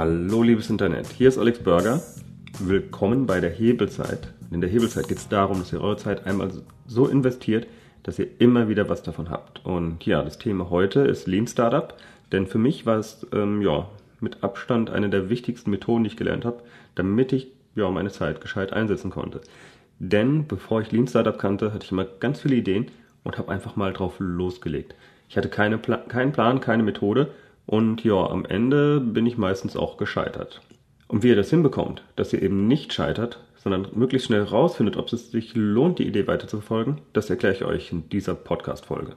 Hallo liebes Internet, hier ist Alex Burger. Willkommen bei der Hebelzeit. In der Hebelzeit geht es darum, dass ihr eure Zeit einmal so investiert, dass ihr immer wieder was davon habt. Und ja, das Thema heute ist Lean Startup, denn für mich war es ähm, ja, mit Abstand eine der wichtigsten Methoden, die ich gelernt habe, damit ich ja, meine Zeit gescheit einsetzen konnte. Denn bevor ich Lean Startup kannte, hatte ich immer ganz viele Ideen und habe einfach mal drauf losgelegt. Ich hatte keine Pla keinen Plan, keine Methode und ja, am Ende bin ich meistens auch gescheitert. Und wie ihr das hinbekommt, dass ihr eben nicht scheitert, sondern möglichst schnell rausfindet, ob es sich lohnt, die Idee weiterzuverfolgen, das erkläre ich euch in dieser Podcast-Folge.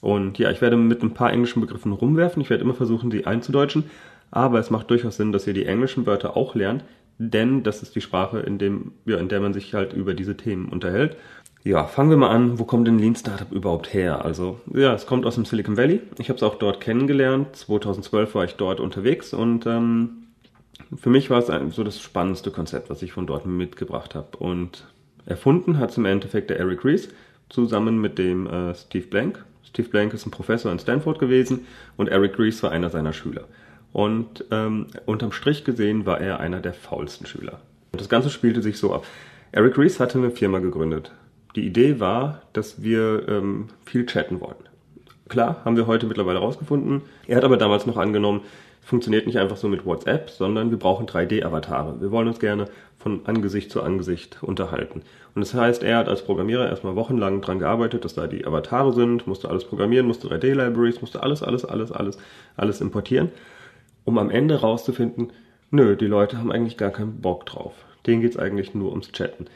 Und ja, ich werde mit ein paar englischen Begriffen rumwerfen. Ich werde immer versuchen, sie einzudeutschen. Aber es macht durchaus Sinn, dass ihr die englischen Wörter auch lernt, denn das ist die Sprache, in, dem, ja, in der man sich halt über diese Themen unterhält. Ja, fangen wir mal an. Wo kommt denn Lean Startup überhaupt her? Also, ja, es kommt aus dem Silicon Valley. Ich habe es auch dort kennengelernt. 2012 war ich dort unterwegs und ähm, für mich war es so das spannendste Konzept, was ich von dort mitgebracht habe. Und erfunden hat es im Endeffekt der Eric Ries zusammen mit dem äh, Steve Blank. Steve Blank ist ein Professor in Stanford gewesen und Eric Ries war einer seiner Schüler. Und ähm, unterm Strich gesehen war er einer der faulsten Schüler. Und das Ganze spielte sich so ab. Eric Ries hatte eine Firma gegründet, die Idee war, dass wir ähm, viel chatten wollen. Klar, haben wir heute mittlerweile rausgefunden. Er hat aber damals noch angenommen, es funktioniert nicht einfach so mit WhatsApp, sondern wir brauchen 3D-Avatare. Wir wollen uns gerne von Angesicht zu Angesicht unterhalten. Und das heißt, er hat als Programmierer erstmal wochenlang dran gearbeitet, dass da die Avatare sind, musste alles programmieren, musste 3D-Libraries, musste alles, alles, alles, alles, alles importieren, um am Ende rauszufinden, nö, die Leute haben eigentlich gar keinen Bock drauf. Denen geht's eigentlich nur ums Chatten.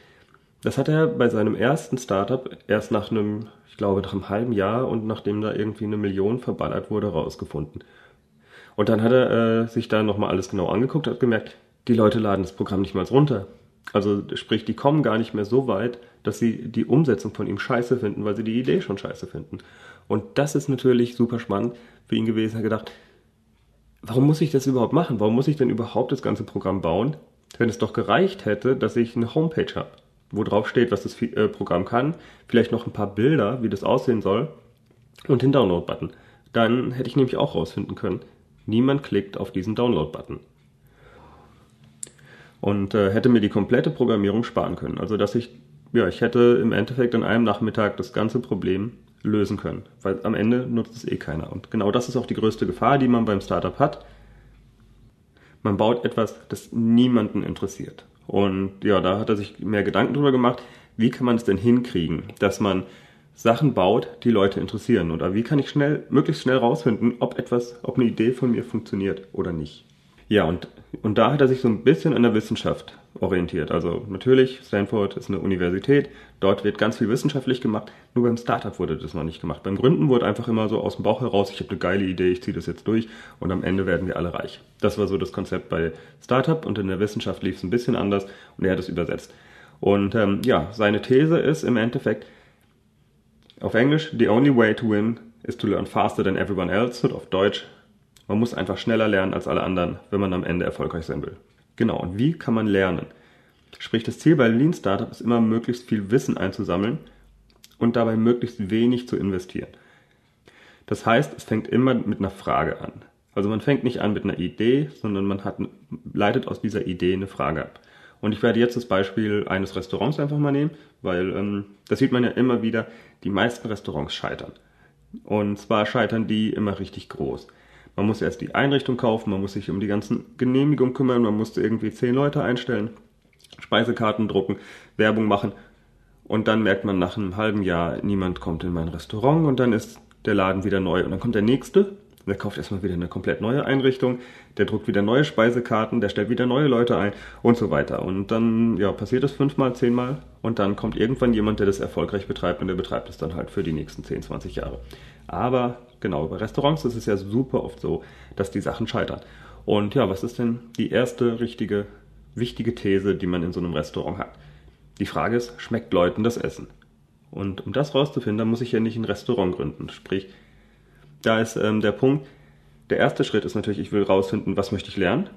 Das hat er bei seinem ersten Startup erst nach einem, ich glaube, nach einem halben Jahr und nachdem da irgendwie eine Million verballert wurde, rausgefunden. Und dann hat er äh, sich da nochmal alles genau angeguckt, hat gemerkt, die Leute laden das Programm nicht mal runter. Also sprich, die kommen gar nicht mehr so weit, dass sie die Umsetzung von ihm scheiße finden, weil sie die Idee schon scheiße finden. Und das ist natürlich super spannend für ihn gewesen. Er hat gedacht, warum muss ich das überhaupt machen? Warum muss ich denn überhaupt das ganze Programm bauen, wenn es doch gereicht hätte, dass ich eine Homepage habe? Wo drauf steht, was das äh, Programm kann, vielleicht noch ein paar Bilder, wie das aussehen soll und den Download-Button. Dann hätte ich nämlich auch rausfinden können, niemand klickt auf diesen Download-Button. Und äh, hätte mir die komplette Programmierung sparen können. Also dass ich, ja, ich hätte im Endeffekt an einem Nachmittag das ganze Problem lösen können, weil am Ende nutzt es eh keiner. Und genau das ist auch die größte Gefahr, die man beim Startup hat. Man baut etwas, das niemanden interessiert. Und ja, da hat er sich mehr Gedanken drüber gemacht, wie kann man es denn hinkriegen, dass man Sachen baut, die Leute interessieren. Oder wie kann ich schnell, möglichst schnell rausfinden, ob etwas, ob eine Idee von mir funktioniert oder nicht. Ja, und, und da hat er sich so ein bisschen an der Wissenschaft orientiert. Also natürlich, Stanford ist eine Universität, dort wird ganz viel wissenschaftlich gemacht, nur beim Startup wurde das noch nicht gemacht. Beim Gründen wurde einfach immer so aus dem Bauch heraus, ich habe eine geile Idee, ich ziehe das jetzt durch und am Ende werden wir alle reich. Das war so das Konzept bei Startup und in der Wissenschaft lief es ein bisschen anders und er hat es übersetzt. Und ähm, ja, seine These ist im Endeffekt auf Englisch, the only way to win is to learn faster than everyone else und auf Deutsch, man muss einfach schneller lernen als alle anderen, wenn man am Ende erfolgreich sein will. Genau, und wie kann man lernen? Sprich, das Ziel bei Lean Startup ist immer, möglichst viel Wissen einzusammeln und dabei möglichst wenig zu investieren. Das heißt, es fängt immer mit einer Frage an. Also man fängt nicht an mit einer Idee, sondern man hat, leitet aus dieser Idee eine Frage ab. Und ich werde jetzt das Beispiel eines Restaurants einfach mal nehmen, weil ähm, das sieht man ja immer wieder, die meisten Restaurants scheitern. Und zwar scheitern die immer richtig groß. Man muss erst die Einrichtung kaufen, man muss sich um die ganzen Genehmigungen kümmern, man musste irgendwie zehn Leute einstellen, Speisekarten drucken, Werbung machen. Und dann merkt man nach einem halben Jahr, niemand kommt in mein Restaurant und dann ist der Laden wieder neu. Und dann kommt der nächste, der kauft erstmal wieder eine komplett neue Einrichtung, der druckt wieder neue Speisekarten, der stellt wieder neue Leute ein und so weiter. Und dann ja, passiert das fünfmal, zehnmal und dann kommt irgendwann jemand, der das erfolgreich betreibt und der betreibt es dann halt für die nächsten 10, 20 Jahre. Aber genau, bei Restaurants ist es ja super oft so, dass die Sachen scheitern. Und ja, was ist denn die erste richtige, wichtige These, die man in so einem Restaurant hat? Die Frage ist, schmeckt Leuten das Essen? Und um das rauszufinden, dann muss ich ja nicht ein Restaurant gründen. Sprich, da ist ähm, der Punkt, der erste Schritt ist natürlich, ich will rausfinden, was möchte ich lernen.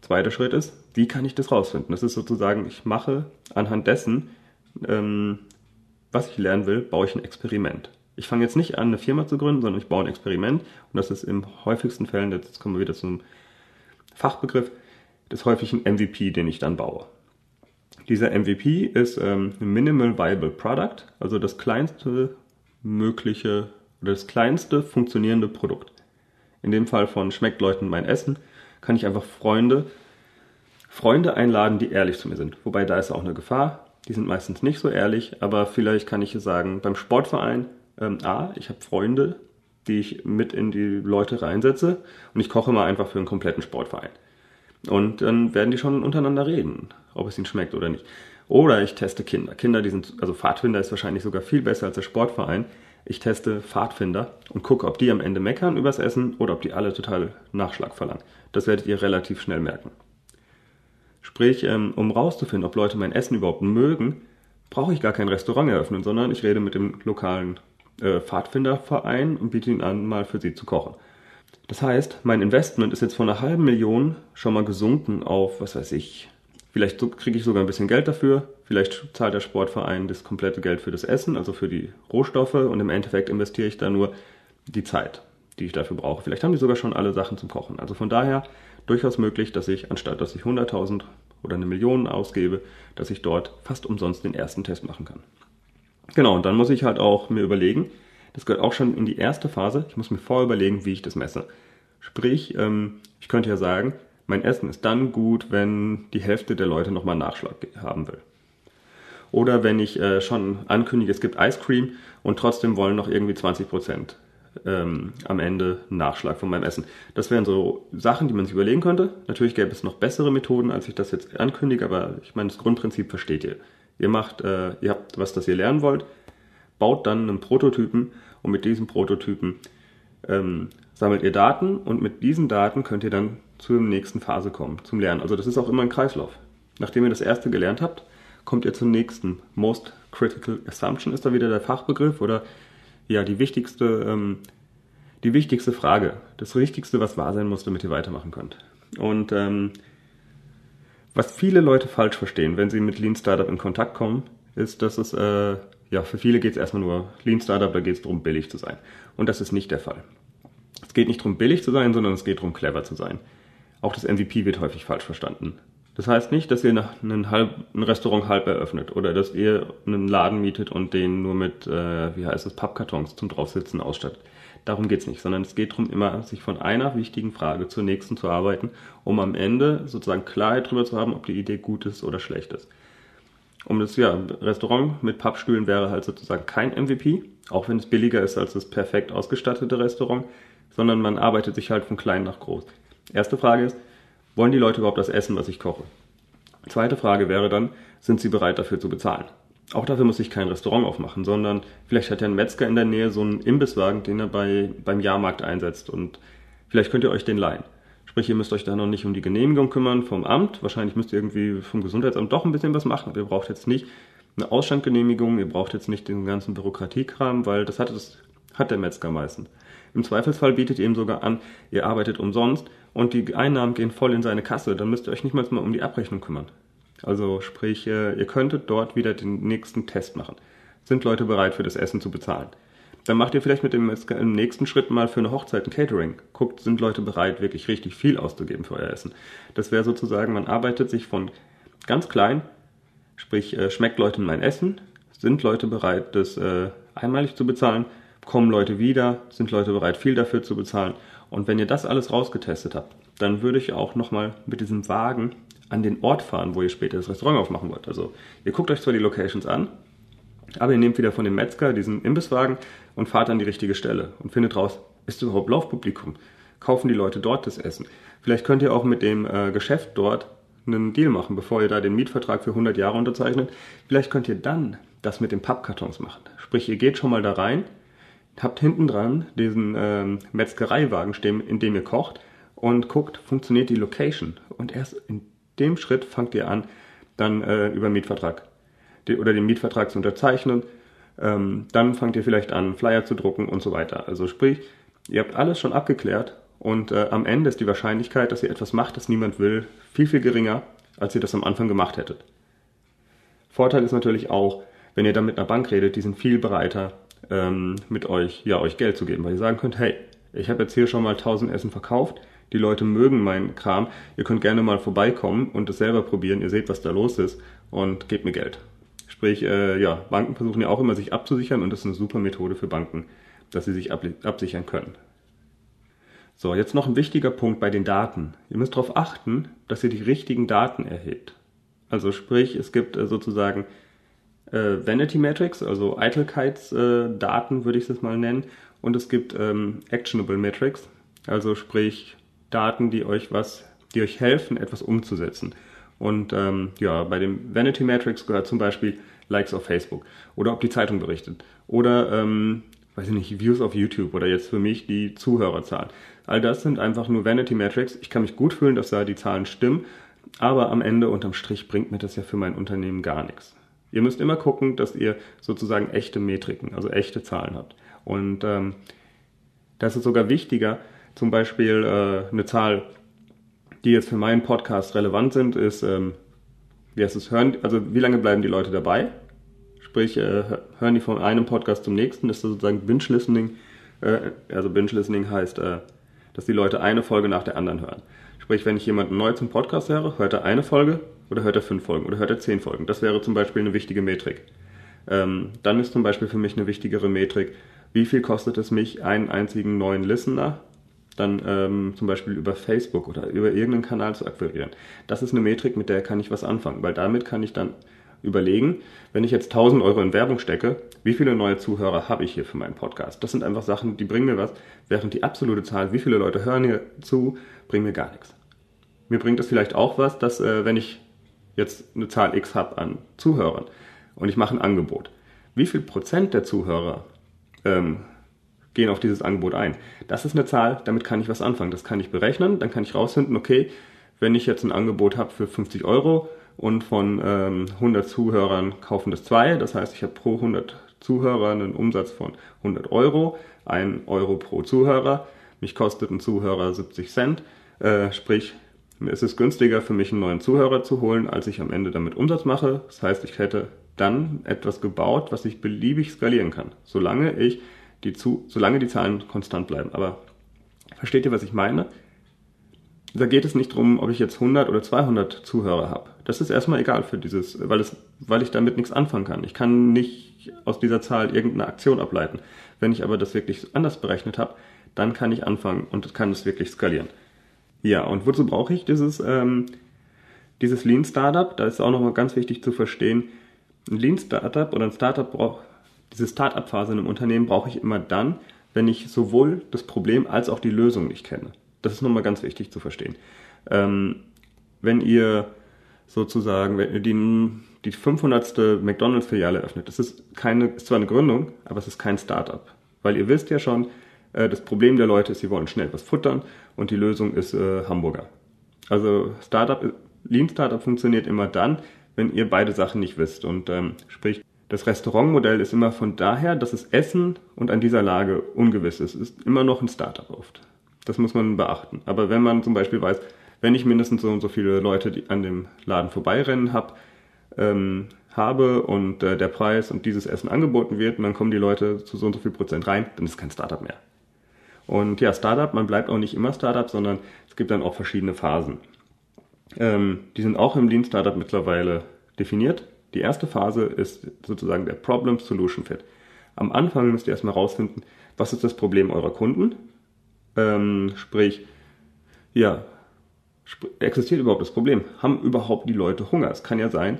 Zweiter Schritt ist, wie kann ich das rausfinden? Das ist sozusagen, ich mache anhand dessen, ähm, was ich lernen will, baue ich ein Experiment ich fange jetzt nicht an, eine Firma zu gründen, sondern ich baue ein Experiment. Und das ist im häufigsten Fällen, jetzt kommen wir wieder zum Fachbegriff ist häufig ein MVP, den ich dann baue. Dieser MVP ist ähm, Minimal Viable Product, also das kleinste mögliche oder das kleinste funktionierende Produkt. In dem Fall von schmeckt Leuten mein Essen, kann ich einfach Freunde, Freunde einladen, die ehrlich zu mir sind. Wobei da ist auch eine Gefahr. Die sind meistens nicht so ehrlich, aber vielleicht kann ich sagen, beim Sportverein, ähm, A, ich habe Freunde, die ich mit in die Leute reinsetze und ich koche mal einfach für einen kompletten Sportverein. Und dann werden die schon untereinander reden, ob es ihnen schmeckt oder nicht. Oder ich teste Kinder. Kinder, die sind, also Pfadfinder ist wahrscheinlich sogar viel besser als der Sportverein. Ich teste Pfadfinder und gucke, ob die am Ende meckern übers Essen oder ob die alle total Nachschlag verlangen. Das werdet ihr relativ schnell merken. Sprich, ähm, um rauszufinden, ob Leute mein Essen überhaupt mögen, brauche ich gar kein Restaurant eröffnen, sondern ich rede mit dem lokalen äh, Pfadfinderverein und biete ihnen an, mal für sie zu kochen. Das heißt, mein Investment ist jetzt von einer halben Million schon mal gesunken auf, was weiß ich, vielleicht kriege ich sogar ein bisschen Geld dafür, vielleicht zahlt der Sportverein das komplette Geld für das Essen, also für die Rohstoffe und im Endeffekt investiere ich da nur die Zeit, die ich dafür brauche. Vielleicht haben die sogar schon alle Sachen zum Kochen. Also von daher durchaus möglich, dass ich, anstatt dass ich 100.000 oder eine Million ausgebe, dass ich dort fast umsonst den ersten Test machen kann. Genau, und dann muss ich halt auch mir überlegen, das gehört auch schon in die erste Phase, ich muss mir vorher überlegen, wie ich das messe. Sprich, ähm, ich könnte ja sagen, mein Essen ist dann gut, wenn die Hälfte der Leute nochmal Nachschlag haben will. Oder wenn ich äh, schon ankündige, es gibt Ice Cream und trotzdem wollen noch irgendwie 20 Prozent ähm, am Ende Nachschlag von meinem Essen. Das wären so Sachen, die man sich überlegen könnte. Natürlich gäbe es noch bessere Methoden, als ich das jetzt ankündige, aber ich meine, das Grundprinzip versteht ihr. Ihr macht, äh, ihr habt was, das ihr lernen wollt, baut dann einen Prototypen und mit diesem Prototypen ähm, sammelt ihr Daten und mit diesen Daten könnt ihr dann zur nächsten Phase kommen, zum Lernen. Also das ist auch immer ein Kreislauf. Nachdem ihr das erste gelernt habt, kommt ihr zum nächsten. Most Critical Assumption ist da wieder der Fachbegriff oder ja, die wichtigste, ähm, die wichtigste Frage. Das Wichtigste, was wahr sein muss, damit ihr weitermachen könnt. Und ähm, was viele Leute falsch verstehen, wenn sie mit Lean Startup in Kontakt kommen, ist, dass es, äh, ja, für viele geht es erstmal nur Lean Startup, da geht es darum, billig zu sein. Und das ist nicht der Fall. Es geht nicht darum, billig zu sein, sondern es geht darum, clever zu sein. Auch das MVP wird häufig falsch verstanden. Das heißt nicht, dass ihr ein, halb, ein Restaurant halb eröffnet oder dass ihr einen Laden mietet und den nur mit, äh, wie heißt es, Pappkartons zum Draufsitzen ausstattet. Darum geht es nicht, sondern es geht darum, immer sich von einer wichtigen Frage zur nächsten zu arbeiten, um am Ende sozusagen Klarheit darüber zu haben, ob die Idee gut ist oder schlecht ist. Um das ja, Restaurant mit Pappstühlen wäre halt sozusagen kein MVP, auch wenn es billiger ist als das perfekt ausgestattete Restaurant, sondern man arbeitet sich halt von klein nach groß. Erste Frage ist, wollen die Leute überhaupt das essen, was ich koche? Zweite Frage wäre dann, sind sie bereit dafür zu bezahlen? Auch dafür muss ich kein Restaurant aufmachen, sondern vielleicht hat ja ein Metzger in der Nähe so einen Imbisswagen, den er bei, beim Jahrmarkt einsetzt und vielleicht könnt ihr euch den leihen. Sprich, ihr müsst euch da noch nicht um die Genehmigung kümmern vom Amt. Wahrscheinlich müsst ihr irgendwie vom Gesundheitsamt doch ein bisschen was machen, aber ihr braucht jetzt nicht eine Ausstandgenehmigung, ihr braucht jetzt nicht den ganzen Bürokratiekram, weil das hat, das hat der Metzger meistens. Im Zweifelsfall bietet ihr ihm sogar an, ihr arbeitet umsonst und die Einnahmen gehen voll in seine Kasse. Dann müsst ihr euch nicht mal um die Abrechnung kümmern. Also sprich, äh, ihr könntet dort wieder den nächsten Test machen. Sind Leute bereit für das Essen zu bezahlen? Dann macht ihr vielleicht mit dem im nächsten Schritt mal für eine Hochzeit ein Catering. Guckt, sind Leute bereit, wirklich richtig viel auszugeben für euer Essen? Das wäre sozusagen, man arbeitet sich von ganz klein, sprich, äh, schmeckt Leuten mein Essen? Sind Leute bereit, das äh, einmalig zu bezahlen? Kommen Leute wieder? Sind Leute bereit, viel dafür zu bezahlen? Und wenn ihr das alles rausgetestet habt, dann würde ich auch nochmal mit diesem Wagen an den Ort fahren, wo ihr später das Restaurant aufmachen wollt. Also ihr guckt euch zwar die Locations an, aber ihr nehmt wieder von dem Metzger diesen Imbisswagen und fahrt an die richtige Stelle und findet raus, ist überhaupt Laufpublikum? Kaufen die Leute dort das Essen? Vielleicht könnt ihr auch mit dem äh, Geschäft dort einen Deal machen, bevor ihr da den Mietvertrag für 100 Jahre unterzeichnet. Vielleicht könnt ihr dann das mit den Pappkartons machen. Sprich, ihr geht schon mal da rein, habt hinten dran diesen ähm, Metzgereiwagen stehen, in dem ihr kocht und guckt, funktioniert die Location. Und erst in dem Schritt fangt ihr an, dann äh, über Mietvertrag die, oder den Mietvertrag zu unterzeichnen. Ähm, dann fangt ihr vielleicht an, Flyer zu drucken und so weiter. Also sprich, ihr habt alles schon abgeklärt und äh, am Ende ist die Wahrscheinlichkeit, dass ihr etwas macht, das niemand will, viel, viel geringer, als ihr das am Anfang gemacht hättet. Vorteil ist natürlich auch, wenn ihr dann mit einer Bank redet, die sind viel bereiter, ähm, mit euch, ja, euch Geld zu geben, weil ihr sagen könnt, hey, ich habe jetzt hier schon mal 1000 Essen verkauft, Die Leute mögen meinen Kram. Ihr könnt gerne mal vorbeikommen und es selber probieren. Ihr seht, was da los ist und gebt mir Geld. Sprich, äh, ja, Banken versuchen ja auch immer, sich abzusichern und das ist eine super Methode für Banken, dass sie sich absichern können. So, jetzt noch ein wichtiger Punkt bei den Daten. Ihr müsst darauf achten, dass ihr die richtigen Daten erhebt. Also sprich, es gibt äh, sozusagen äh, Vanity Metrics, also Eitelkeitsdaten äh, würde ich es mal nennen, und es gibt ähm, Actionable Metrics, also sprich Daten, die euch was, die euch helfen, etwas umzusetzen. Und ähm, ja, bei dem Vanity Metrics gehört zum Beispiel Likes auf Facebook oder ob die Zeitung berichtet oder ähm, weiß ich nicht, Views auf YouTube oder jetzt für mich die Zuhörerzahlen. All das sind einfach nur Vanity Metrics. Ich kann mich gut fühlen, dass da die Zahlen stimmen, aber am Ende unterm Strich bringt mir das ja für mein Unternehmen gar nichts. Ihr müsst immer gucken, dass ihr sozusagen echte Metriken, also echte Zahlen habt. Und ähm, das ist sogar wichtiger, zum Beispiel äh, eine Zahl, die jetzt für meinen Podcast relevant sind, ist, ähm, wie heißt es, hören, also wie lange bleiben die Leute dabei? Sprich, äh, hören die von einem Podcast zum nächsten, ist das sozusagen Binge-Listening. Äh, also Binge-Listening heißt, äh, dass die Leute eine Folge nach der anderen hören. Sprich, wenn ich jemanden neu zum Podcast höre, hört er eine Folge oder hört er fünf Folgen oder hört er zehn Folgen. Das wäre zum Beispiel eine wichtige Metrik. Ähm, dann ist zum Beispiel für mich eine wichtigere Metrik, wie viel kostet es mich, einen einzigen neuen Listener dann ähm, zum Beispiel über Facebook oder über irgendeinen Kanal zu akquirieren. Das ist eine Metrik, mit der kann ich was anfangen, weil damit kann ich dann überlegen, wenn ich jetzt 1000 Euro in Werbung stecke, wie viele neue Zuhörer habe ich hier für meinen Podcast? Das sind einfach Sachen, die bringen mir was, während die absolute Zahl, wie viele Leute hören hier zu, bringen mir gar nichts. Mir bringt es vielleicht auch was, dass äh, wenn ich jetzt eine Zahl X habe an Zuhörern und ich mache ein Angebot, wie viel Prozent der Zuhörer ähm, gehen auf dieses Angebot ein. Das ist eine Zahl, damit kann ich was anfangen. Das kann ich berechnen, dann kann ich rausfinden, okay, wenn ich jetzt ein Angebot habe für 50 Euro und von ähm, 100 Zuhörern kaufen das zwei, das heißt, ich habe pro 100 Zuhörer einen Umsatz von 100 Euro, 1 Euro pro Zuhörer, mich kostet ein Zuhörer 70 Cent, äh, sprich, es ist günstiger für mich einen neuen Zuhörer zu holen, als ich am Ende damit Umsatz mache. Das heißt, ich hätte dann etwas gebaut, was ich beliebig skalieren kann, solange ich die zu, solange die Zahlen konstant bleiben. Aber versteht ihr, was ich meine? Da geht es nicht darum, ob ich jetzt 100 oder 200 Zuhörer habe. Das ist erstmal egal für dieses, weil, es, weil ich damit nichts anfangen kann. Ich kann nicht aus dieser Zahl irgendeine Aktion ableiten. Wenn ich aber das wirklich anders berechnet habe, dann kann ich anfangen und kann es wirklich skalieren. Ja, und wozu brauche ich dieses, ähm, dieses Lean Startup? Da ist auch nochmal ganz wichtig zu verstehen, ein Lean Startup oder ein Startup braucht, diese Startup-Phase in einem Unternehmen brauche ich immer dann, wenn ich sowohl das Problem als auch die Lösung nicht kenne. Das ist nochmal ganz wichtig zu verstehen. Ähm, wenn ihr sozusagen, wenn ihr die, die 500. McDonalds-Filiale öffnet, das ist keine, ist zwar eine Gründung, aber es ist kein Startup. Weil ihr wisst ja schon, äh, das Problem der Leute ist, sie wollen schnell was futtern und die Lösung ist äh, Hamburger. Also Startup, Lean Startup funktioniert immer dann, wenn ihr beide Sachen nicht wisst. Und ähm, sprich, das Restaurantmodell ist immer von daher, dass es Essen und an dieser Lage ungewiss ist. Ist immer noch ein Startup oft. Das muss man beachten. Aber wenn man zum Beispiel weiß, wenn ich mindestens so und so viele Leute, die an dem Laden vorbeirennen hab, ähm, habe und äh, der Preis und dieses Essen angeboten wird und dann kommen die Leute zu so und so viel Prozent rein, dann ist es kein Startup mehr. Und ja, Startup, man bleibt auch nicht immer Startup, sondern es gibt dann auch verschiedene Phasen. Ähm, die sind auch im Lean Startup mittlerweile definiert. Die erste Phase ist sozusagen der Problem Solution Fit. Am Anfang müsst ihr erstmal rausfinden, was ist das Problem eurer Kunden? Ähm, sprich, ja, existiert überhaupt das Problem? Haben überhaupt die Leute Hunger? Es kann ja sein,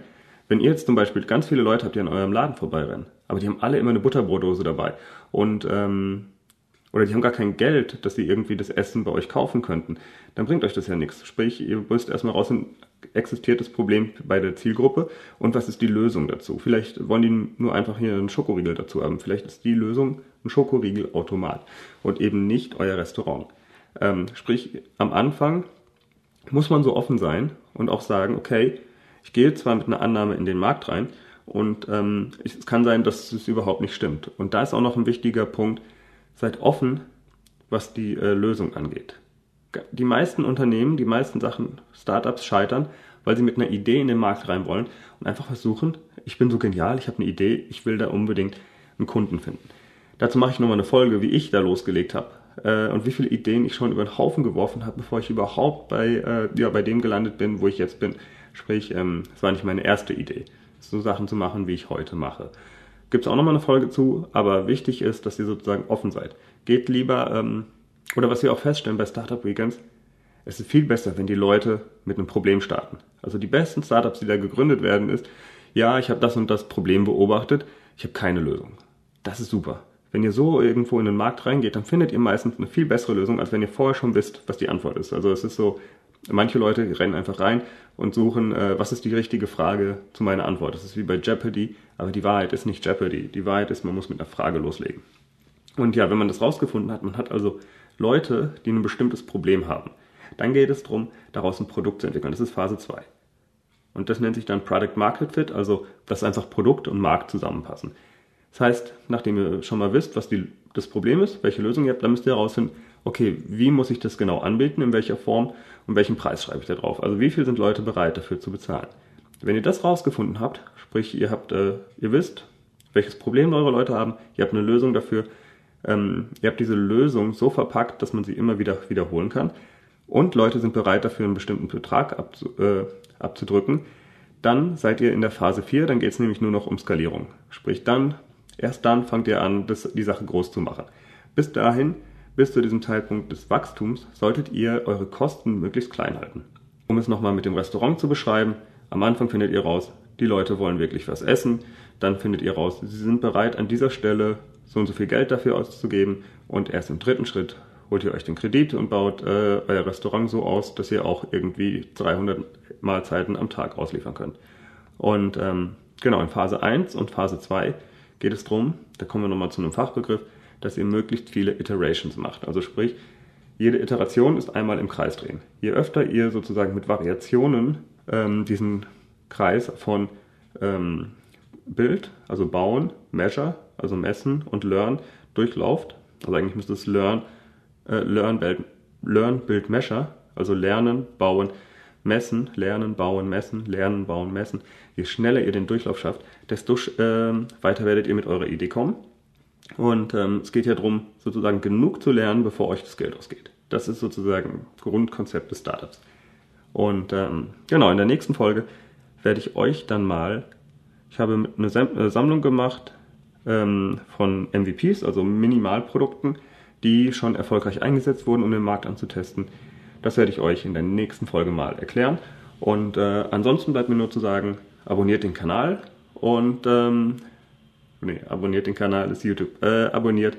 wenn ihr jetzt zum Beispiel ganz viele Leute habt, die an eurem Laden vorbeirennen, aber die haben alle immer eine Butterbrotdose dabei und ähm, oder die haben gar kein Geld, dass sie irgendwie das Essen bei euch kaufen könnten, dann bringt euch das ja nichts. Sprich, ihr müsst erstmal rausfinden, existiert das Problem bei der Zielgruppe und was ist die Lösung dazu? Vielleicht wollen die nur einfach hier einen Schokoriegel dazu haben. Vielleicht ist die Lösung ein Schokoriegelautomat und eben nicht euer Restaurant. Ähm, sprich, am Anfang muss man so offen sein und auch sagen, okay, ich gehe zwar mit einer Annahme in den Markt rein und ähm, es kann sein, dass es überhaupt nicht stimmt. Und da ist auch noch ein wichtiger Punkt, seid offen, was die äh, Lösung angeht. Die meisten Unternehmen, die meisten Sachen, Startups scheitern, weil sie mit einer Idee in den Markt rein wollen und einfach versuchen, ich bin so genial, ich habe eine Idee, ich will da unbedingt einen Kunden finden. Dazu mache ich nochmal eine Folge, wie ich da losgelegt habe. äh, und wie viele Ideen ich schon über den Haufen geworfen habe, bevor ich überhaupt bei, äh, ja, bei dem gelandet bin, wo ich jetzt bin. Sprich, ähm, es war nicht meine erste Idee, so Sachen zu machen, wie ich heute mache. Gibt es auch nochmal eine Folge zu, aber wichtig ist, dass ihr sozusagen offen seid. Geht lieber, ähm, oder was wir auch feststellen bei Startup Weekends, es ist viel besser, wenn die Leute mit einem Problem starten. Also die besten Startups, die da gegründet werden, ist, ja, ich habe das und das Problem beobachtet, ich habe keine Lösung. Das ist super. Wenn ihr so irgendwo in den Markt reingeht, dann findet ihr meistens eine viel bessere Lösung, als wenn ihr vorher schon wisst, was die Antwort ist. Also es ist so, manche Leute rennen einfach rein und suchen, äh, was ist die richtige Frage zu meiner Antwort. Das ist wie bei Jeopardy, aber die Wahrheit ist nicht Jeopardy. Die Wahrheit ist, man muss mit einer Frage loslegen. Und ja, wenn man das rausgefunden hat, man hat also Leute, die ein bestimmtes Problem haben. Dann geht es darum, daraus ein Produkt zu entwickeln. Das ist Phase 2. Und das nennt sich dann Product Market Fit, also dass einfach Produkt und Markt zusammenpassen. Das heißt, nachdem ihr schon mal wisst, was die, das Problem ist, welche Lösung ihr habt, dann müsst ihr herausfinden, okay, wie muss ich das genau anbieten, in welcher Form und welchen Preis schreibe ich da drauf. Also wie viel sind Leute bereit dafür zu bezahlen. Wenn ihr das rausgefunden habt, sprich ihr habt, äh, ihr wisst, welches Problem eure Leute haben, ihr habt eine Lösung dafür, ähm, ihr habt diese Lösung so verpackt, dass man sie immer wieder wiederholen kann und Leute sind bereit dafür einen bestimmten Betrag abzu, äh, abzudrücken, dann seid ihr in der Phase 4, dann geht es nämlich nur noch um Skalierung. Sprich, dann, erst dann fangt ihr an, das, die Sache groß zu machen. Bis dahin, bis zu diesem Zeitpunkt des Wachstums, solltet ihr eure Kosten möglichst klein halten. Um es nochmal mit dem Restaurant zu beschreiben, am Anfang findet ihr raus, die Leute wollen wirklich was essen, dann findet ihr raus, sie sind bereit an dieser Stelle so und so viel Geld dafür auszugeben und erst im dritten Schritt holt ihr euch den Kredit und baut äh, euer Restaurant so aus, dass ihr auch irgendwie 300 Mahlzeiten am Tag ausliefern könnt. Und ähm, genau, in Phase 1 und Phase 2 geht es darum, da kommen wir nochmal zu einem Fachbegriff, dass ihr möglichst viele Iterations macht. Also sprich, jede Iteration ist einmal im Kreis drehen. Je öfter ihr sozusagen mit Variationen ähm, diesen Kreis von ähm, Bild, also bauen, measure, also messen und learn durchlauft, also eigentlich müsste es learn äh, Learn, Build, Learn, Build, Measure, also lernen, bauen, messen, lernen, bauen, messen, lernen, bauen, messen. Je schneller ihr den Durchlauf schafft, desto äh, weiter werdet ihr mit eurer Idee kommen. Und ähm, es geht ja darum, sozusagen genug zu lernen, bevor euch das Geld ausgeht. Das ist sozusagen Grundkonzept des Startups. Und ähm, genau, in der nächsten Folge werde ich euch dann mal, ich habe eine Sammlung gemacht ähm, von MVPs, also Minimalprodukten, die schon erfolgreich eingesetzt wurden, um den Markt anzutesten. Das werde ich euch in der nächsten Folge mal erklären. Und äh, ansonsten bleibt mir nur zu sagen, abonniert den Kanal und ähm, nee, abonniert den Kanal ist YouTube, äh, abonniert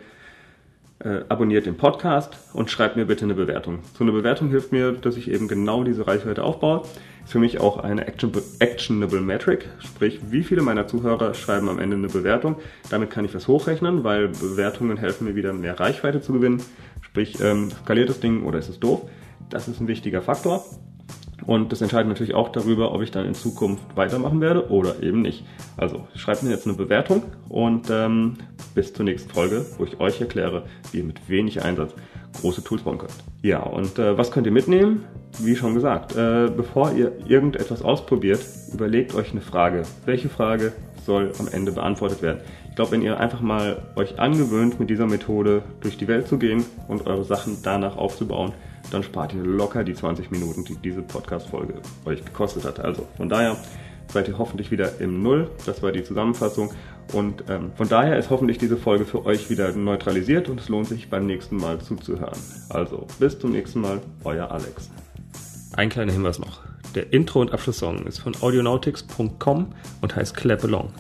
äh, abonniert den Podcast und schreibt mir bitte eine Bewertung. So eine Bewertung hilft mir, dass ich eben genau diese Reichweite aufbaue. Ist für mich auch eine actionable Metric, sprich, wie viele meiner Zuhörer schreiben am Ende eine Bewertung. Damit kann ich was hochrechnen, weil Bewertungen helfen mir wieder mehr Reichweite zu gewinnen. Sprich, ähm, skaliert das Ding oder ist es doof? Das ist ein wichtiger Faktor. Und das entscheidet natürlich auch darüber, ob ich dann in Zukunft weitermachen werde oder eben nicht. Also schreibt mir jetzt eine Bewertung und ähm, bis zur nächsten Folge, wo ich euch erkläre, wie ihr mit wenig Einsatz große Tools bauen könnt. Ja, und äh, was könnt ihr mitnehmen? Wie schon gesagt, äh, bevor ihr irgendetwas ausprobiert, überlegt euch eine Frage. Welche Frage soll am Ende beantwortet werden? Ich glaube, wenn ihr einfach mal euch angewöhnt, mit dieser Methode durch die Welt zu gehen und eure Sachen danach aufzubauen, dann spart ihr locker die 20 Minuten, die diese Podcast-Folge euch gekostet hat. Also von daher seid ihr hoffentlich wieder im Null. Das war die Zusammenfassung. Und ähm, von daher ist hoffentlich diese Folge für euch wieder neutralisiert und es lohnt sich beim nächsten Mal zuzuhören. Also bis zum nächsten Mal, euer Alex. Ein kleiner Hinweis noch. Der Intro- und Abschlusssong ist von audionautics.com und heißt Clap Along.